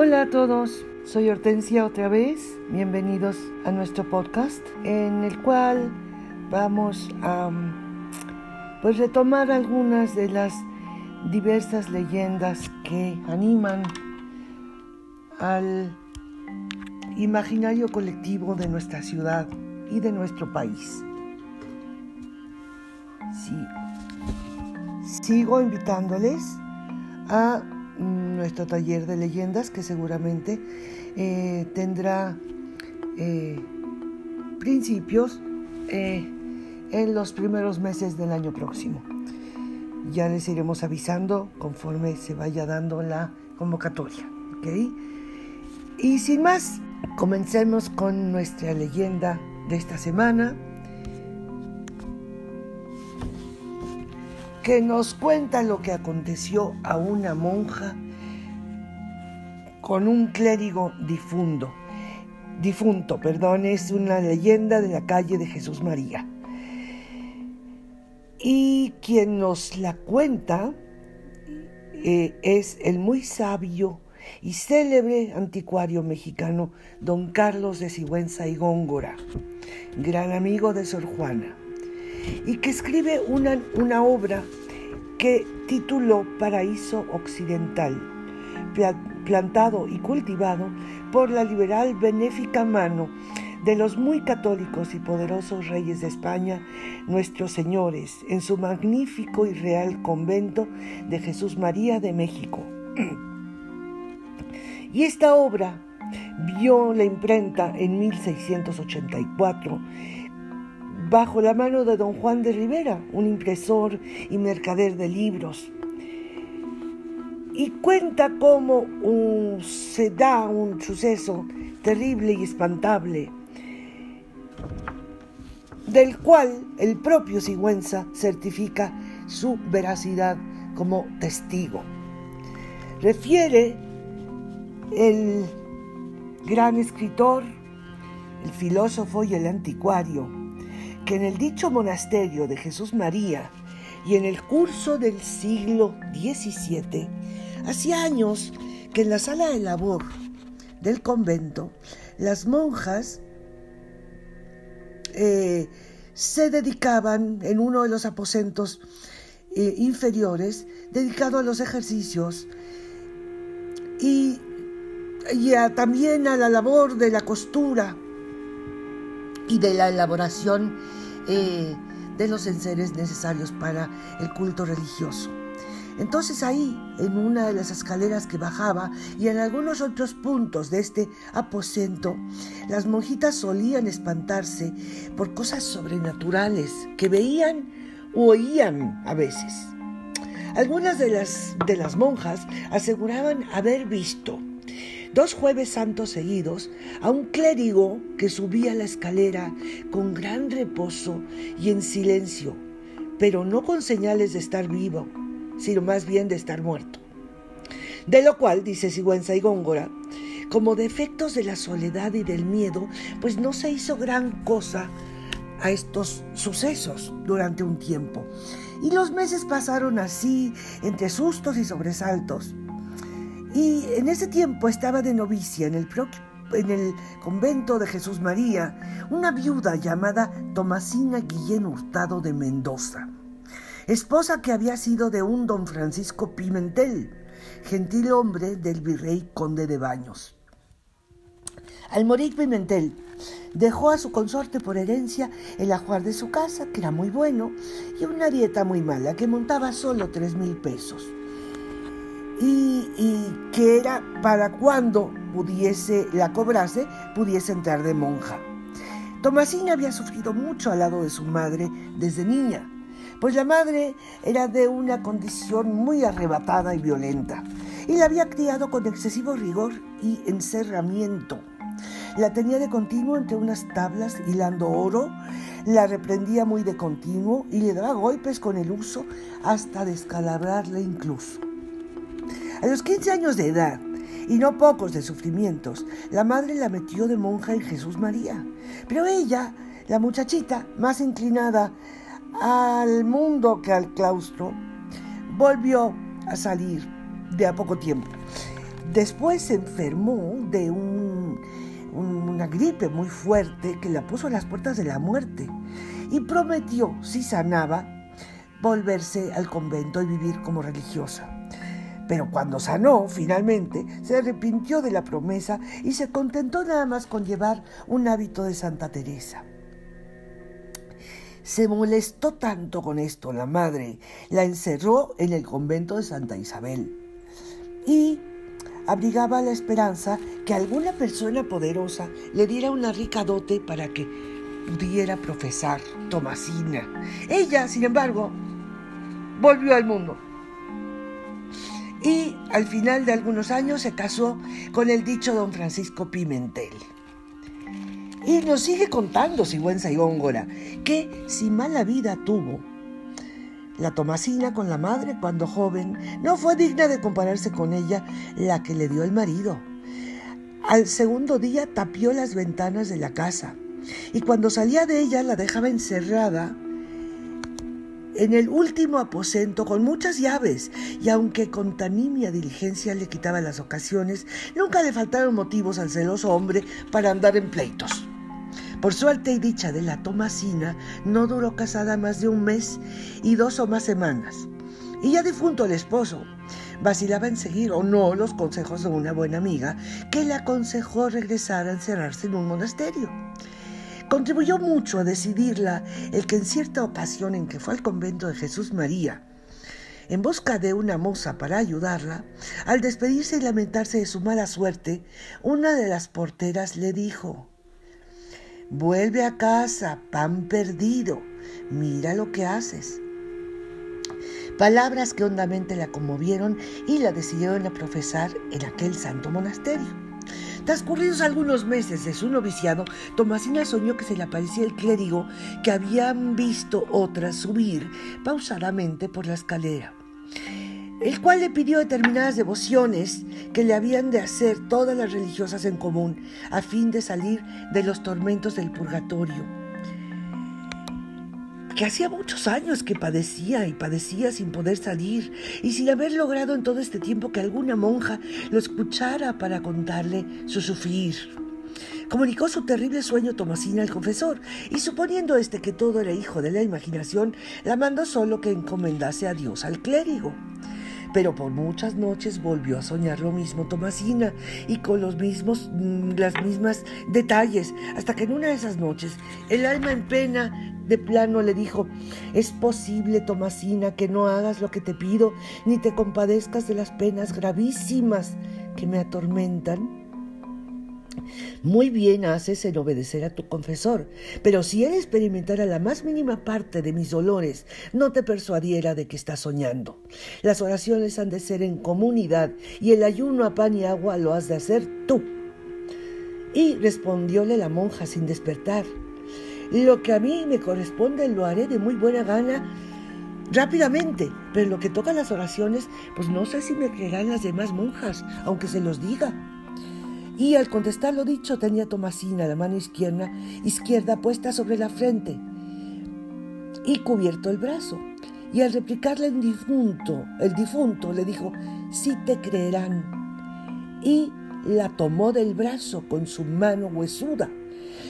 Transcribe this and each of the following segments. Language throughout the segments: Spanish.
Hola a todos, soy Hortensia otra vez. Bienvenidos a nuestro podcast en el cual vamos a pues retomar algunas de las diversas leyendas que animan al imaginario colectivo de nuestra ciudad y de nuestro país. Sí. Sigo invitándoles a nuestro taller de leyendas que seguramente eh, tendrá eh, principios eh, en los primeros meses del año próximo. Ya les iremos avisando conforme se vaya dando la convocatoria. Y sin más, comencemos con nuestra leyenda de esta semana. Que nos cuenta lo que aconteció a una monja con un clérigo difunto. Difunto, perdón, es una leyenda de la calle de Jesús María. Y quien nos la cuenta eh, es el muy sabio y célebre anticuario mexicano don Carlos de Sigüenza y Góngora, gran amigo de Sor Juana, y que escribe una, una obra que tituló Paraíso Occidental, plantado y cultivado por la liberal benéfica mano de los muy católicos y poderosos reyes de España, nuestros señores, en su magnífico y real convento de Jesús María de México. Y esta obra vio la imprenta en 1684 bajo la mano de don Juan de Rivera, un impresor y mercader de libros. Y cuenta cómo se da un suceso terrible y espantable, del cual el propio Sigüenza certifica su veracidad como testigo. Refiere el gran escritor, el filósofo y el anticuario, que en el dicho monasterio de Jesús María y en el curso del siglo XVII, hacía años que en la sala de labor del convento, las monjas eh, se dedicaban en uno de los aposentos eh, inferiores, dedicado a los ejercicios y, también a la labor de la costura y de la elaboración eh, de los enseres necesarios para el culto religioso. Entonces ahí, en una de las escaleras que bajaba y en algunos otros puntos de este aposento, las monjitas solían espantarse por cosas sobrenaturales que veían o oían a veces. Algunas de las, de las monjas aseguraban haber visto dos jueves santos seguidos a un clérigo que subía la escalera con gran reposo y en silencio, pero no con señales de estar vivo, sino más bien de estar muerto. De lo cual, dice Sigüenza y Góngora, como defectos de la soledad y del miedo, pues no se hizo gran cosa a estos sucesos durante un tiempo. Y los meses pasaron así, entre sustos y sobresaltos. Y en ese tiempo estaba de novicia en el, en el convento de Jesús María una viuda llamada Tomasina Guillén Hurtado de Mendoza, esposa que había sido de un don Francisco Pimentel, gentil hombre del virrey conde de Baños. Al morir Pimentel, dejó a su consorte por herencia el ajuar de su casa, que era muy bueno, y una dieta muy mala, que montaba solo tres mil pesos y, que era para cuando pudiese, la cobrase, pudiese entrar de monja. Tomasina había sufrido mucho al lado de su madre desde niña, pues la madre era de una condición muy arrebatada y violenta, y la había criado con excesivo rigor y encerramiento. La tenía de continuo entre unas tablas hilando oro, la reprendía muy de continuo y le daba golpes con el uso hasta descalabrarle incluso. A los 15 años de edad, y no pocos de sufrimientos, la madre la metió de monja en Jesús María. Pero ella, la muchachita, más inclinada al mundo que al claustro, volvió a salir de a poco tiempo. Después se enfermó de una gripe muy fuerte que la puso a las puertas de la muerte y prometió, si sanaba, volverse al convento y vivir como religiosa. Pero cuando sanó, finalmente, se arrepintió de la promesa y se contentó nada más con llevar un hábito de Santa Teresa. Se molestó tanto con esto la madre, la encerró en el convento de Santa Isabel y abrigaba la esperanza que alguna persona poderosa le diera una rica dote para que pudiera profesar Tomasina. Ella, sin embargo, volvió al mundo y al final de algunos años se casó con el dicho don Francisco Pimentel. Y nos sigue contando Sigüenza y Góngora que si mala vida tuvo, la Tomasina con la madre cuando joven no fue digna de compararse con ella la que le dio el marido. Al segundo día tapió las ventanas de la casa y cuando salía de ella la dejaba encerrada en el último aposento con muchas llaves, y aunque con tan nimia diligencia le quitaba las ocasiones, nunca le faltaron motivos al celoso hombre para andar en pleitos. Por suerte y dicha de la Tomasina, no duró casada más de un mes y dos o más semanas. Y ya difunto el esposo, vacilaba en seguir o no los consejos de una buena amiga que le aconsejó regresar a encerrarse en un monasterio. Contribuyó mucho a decidirla el que en cierta ocasión en que fue al convento de Jesús María, en busca de una moza para ayudarla, al despedirse y lamentarse de su mala suerte, una de las porteras le dijo, Vuelve a casa, pan perdido, mira lo que haces. Palabras que hondamente la conmovieron y la decidieron a profesar en aquel santo monasterio. Transcurridos algunos meses de su noviciado, Tomasina soñó que se le aparecía el clérigo que habían visto otras subir pausadamente por la escalera, el cual le pidió determinadas devociones que le habían de hacer todas las religiosas en común a fin de salir de los tormentos del purgatorio que hacía muchos años que padecía y padecía sin poder salir y sin haber logrado en todo este tiempo que alguna monja lo escuchara para contarle su sufrir. Comunicó su terrible sueño Tomasina al confesor y suponiendo este que todo era hijo de la imaginación, la mandó solo que encomendase a Dios al clérigo. Pero por muchas noches volvió a soñar lo mismo Tomasina y con los mismos, mm, las mismas detalles, hasta que en una de esas noches el alma en pena de plano le dijo, es posible, Tomasina, que no hagas lo que te pido, ni te compadezcas de las penas gravísimas que me atormentan. Muy bien haces en obedecer a tu confesor, pero si él experimentara la más mínima parte de mis dolores, no te persuadiera de que estás soñando. Las oraciones han de ser en comunidad y el ayuno a pan y agua lo has de hacer tú. Y respondióle la monja sin despertar. Lo que a mí me corresponde lo haré de muy buena gana rápidamente, pero lo que toca las oraciones, pues no sé si me creerán las demás monjas, aunque se los diga. Y al contestar lo dicho tenía Tomasina la mano izquierda, izquierda puesta sobre la frente y cubierto el brazo. Y al replicarle el difunto, el difunto le dijo, sí te creerán. Y la tomó del brazo con su mano huesuda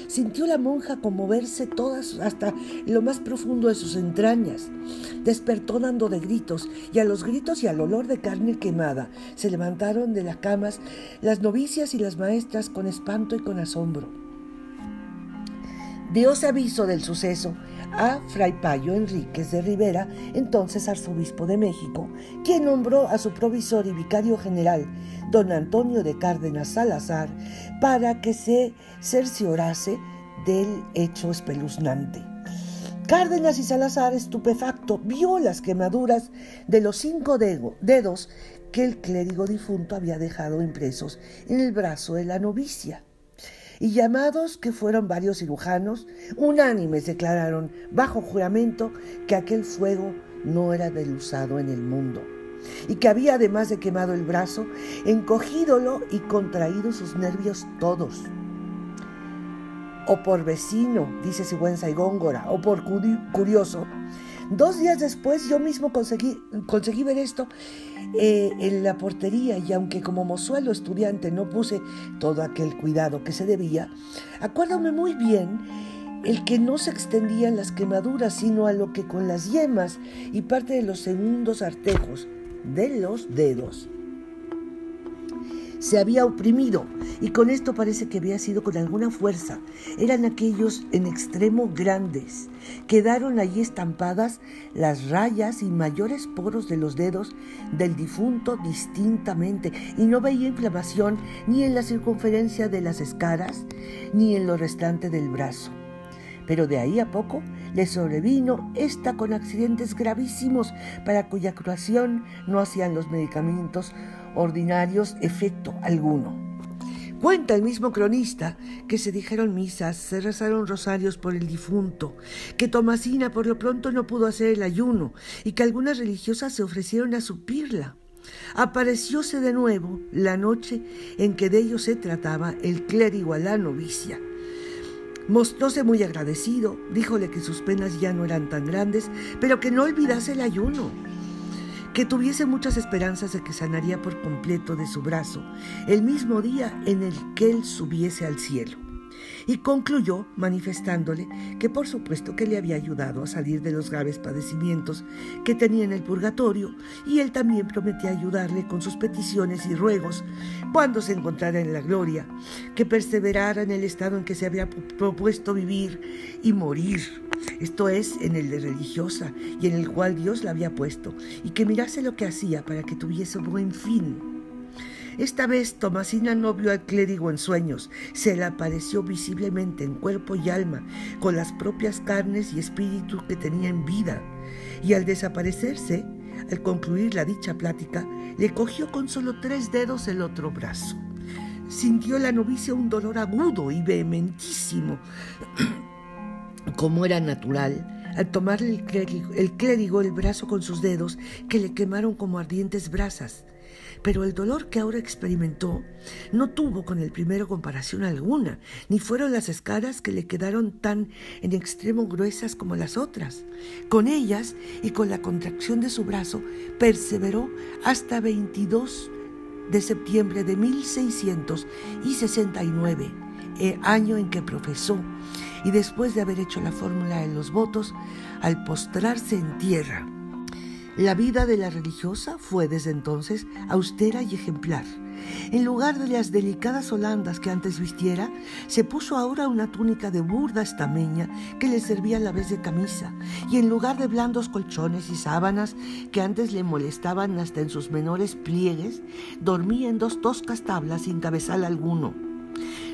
Sintió la monja conmoverse todas hasta lo más profundo de sus entrañas. Despertó dando de gritos, y a los gritos y al olor de carne quemada se levantaron de las camas las novicias y las maestras con espanto y con asombro. Dios aviso del suceso a Fray Payo Enríquez de Rivera, entonces arzobispo de México, quien nombró a su provisor y vicario general, don Antonio de Cárdenas Salazar, para que se cerciorase del hecho espeluznante. Cárdenas y Salazar, estupefacto, vio las quemaduras de los cinco dedos que el clérigo difunto había dejado impresos en el brazo de la novicia y llamados que fueron varios cirujanos, unánimes declararon bajo juramento que aquel fuego no era del usado en el mundo y que había además de quemado el brazo, encogídolo y contraído sus nervios todos. O por vecino, dice Sigüenza y Góngora, o por curioso, Dos días después yo mismo conseguí, ver esto eh, en la portería y aunque como mozuelo estudiante no puse todo aquel cuidado que se debía, acuérdame muy bien el que no se extendían las quemaduras, sino a lo que con las yemas y parte de los segundos artejos de los dedos se había oprimido y con esto parece que había sido con alguna fuerza. Eran aquellos en extremo grandes. Quedaron allí estampadas las rayas y mayores poros de los dedos del difunto distintamente y no veía inflamación ni en la circunferencia de las escaras ni en lo restante del brazo. Pero de ahí a poco le sobrevino esta con accidentes gravísimos para cuya curación no hacían los medicamentos ordinarios efecto alguno. Cuenta el mismo cronista que se dijeron misas, se rezaron rosarios por el difunto, que Tomasina por lo pronto no pudo hacer el ayuno y que algunas religiosas se ofrecieron a supirla. Aparecióse de nuevo la noche en que de ello se trataba el clérigo a la novicia. Mostróse muy agradecido, díjole que sus penas ya no eran tan grandes, pero que no olvidase el ayuno que tuviese muchas esperanzas de que sanaría por completo de su brazo el mismo día en el que él subiese al cielo y concluyó manifestándole que por supuesto que le había ayudado a salir de los graves padecimientos que tenía en el purgatorio y él también prometía ayudarle con sus peticiones y ruegos cuando se encontrara en la gloria, que perseverara en el estado en que se había propuesto vivir y morir, esto es, en el de religiosa y en el cual Dios la había puesto, y que mirase lo que hacía para que tuviese buen fin esta vez Tomasina no vio al clérigo en sueños, se le apareció visiblemente en cuerpo y alma, con las propias carnes y espíritu que tenía en vida. Y al desaparecerse, al concluir la dicha plática, le cogió con solo tres dedos el otro brazo. Sintió la novicia un dolor agudo y vehementísimo, como era natural, al tomarle el clérigo, el clérigo el brazo con sus dedos que le quemaron como ardientes brasas pero el dolor que ahora experimentó no tuvo con el primero comparación alguna, ni fueron las escaras que le quedaron tan en extremo gruesas como las otras. Con ellas y con la contracción de su brazo, perseveró hasta 22 de septiembre de 1669, el año en que profesó, y después de haber hecho la fórmula de los votos, al postrarse en tierra la vida de la religiosa fue desde entonces austera y ejemplar. En lugar de las delicadas holandas que antes vistiera, se puso ahora una túnica de burda estameña que le servía a la vez de camisa, y en lugar de blandos colchones y sábanas que antes le molestaban hasta en sus menores pliegues, dormía en dos toscas tablas sin cabezal alguno.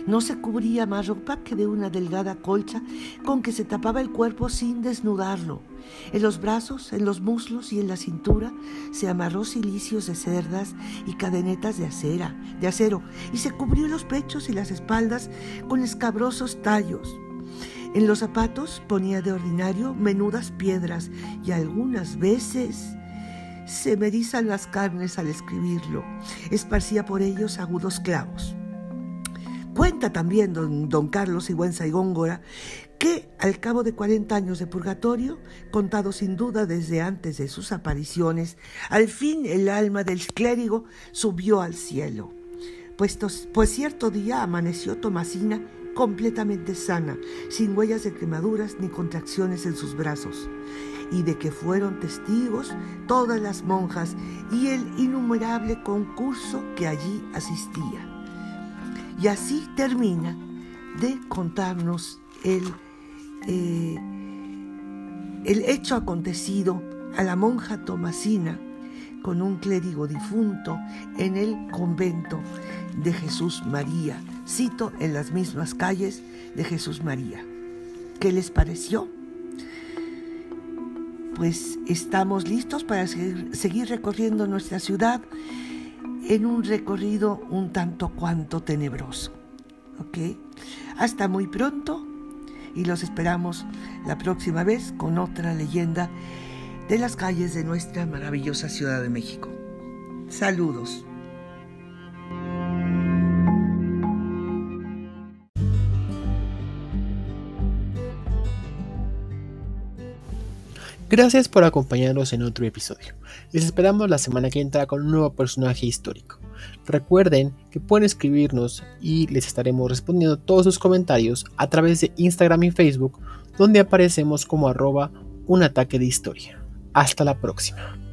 No se cubría más ropa que de una delgada colcha con que se tapaba el cuerpo sin desnudarlo. En los brazos, en los muslos y en la cintura se amarró cilicios de cerdas y cadenetas de acera, de acero, y se cubrió los pechos y las espaldas con escabrosos tallos. En los zapatos ponía de ordinario menudas piedras y algunas veces se me erizan las carnes al escribirlo. Esparcía por ellos agudos clavos. Cuenta también don, Carlos Sigüenza y Góngora que al cabo de 40 años de purgatorio, contado sin duda desde antes de sus apariciones, al fin el alma del clérigo subió al cielo. Pues, pues cierto día amaneció Tomasina completamente sana, sin huellas de quemaduras ni contracciones en sus brazos, y de que fueron testigos todas las monjas y el innumerable concurso que allí asistía. Y así termina de contarnos el, eh, el hecho acontecido a la monja Tomasina con un clérigo difunto en el convento de Jesús María. Cito en las mismas calles de Jesús María. ¿Qué les pareció? Pues estamos listos para seguir recorriendo nuestra ciudad en un recorrido un tanto cuanto tenebroso. ¿Ok? Hasta muy pronto y los esperamos la próxima vez con otra leyenda de las calles de nuestra maravillosa Ciudad de México. Saludos. Gracias por acompañarnos en otro episodio. Les esperamos la semana que entra con un nuevo personaje histórico. Recuerden que pueden escribirnos y les estaremos respondiendo todos sus comentarios a través de Instagram y Facebook, donde aparecemos como arroba un ataque de historia. Hasta la próxima.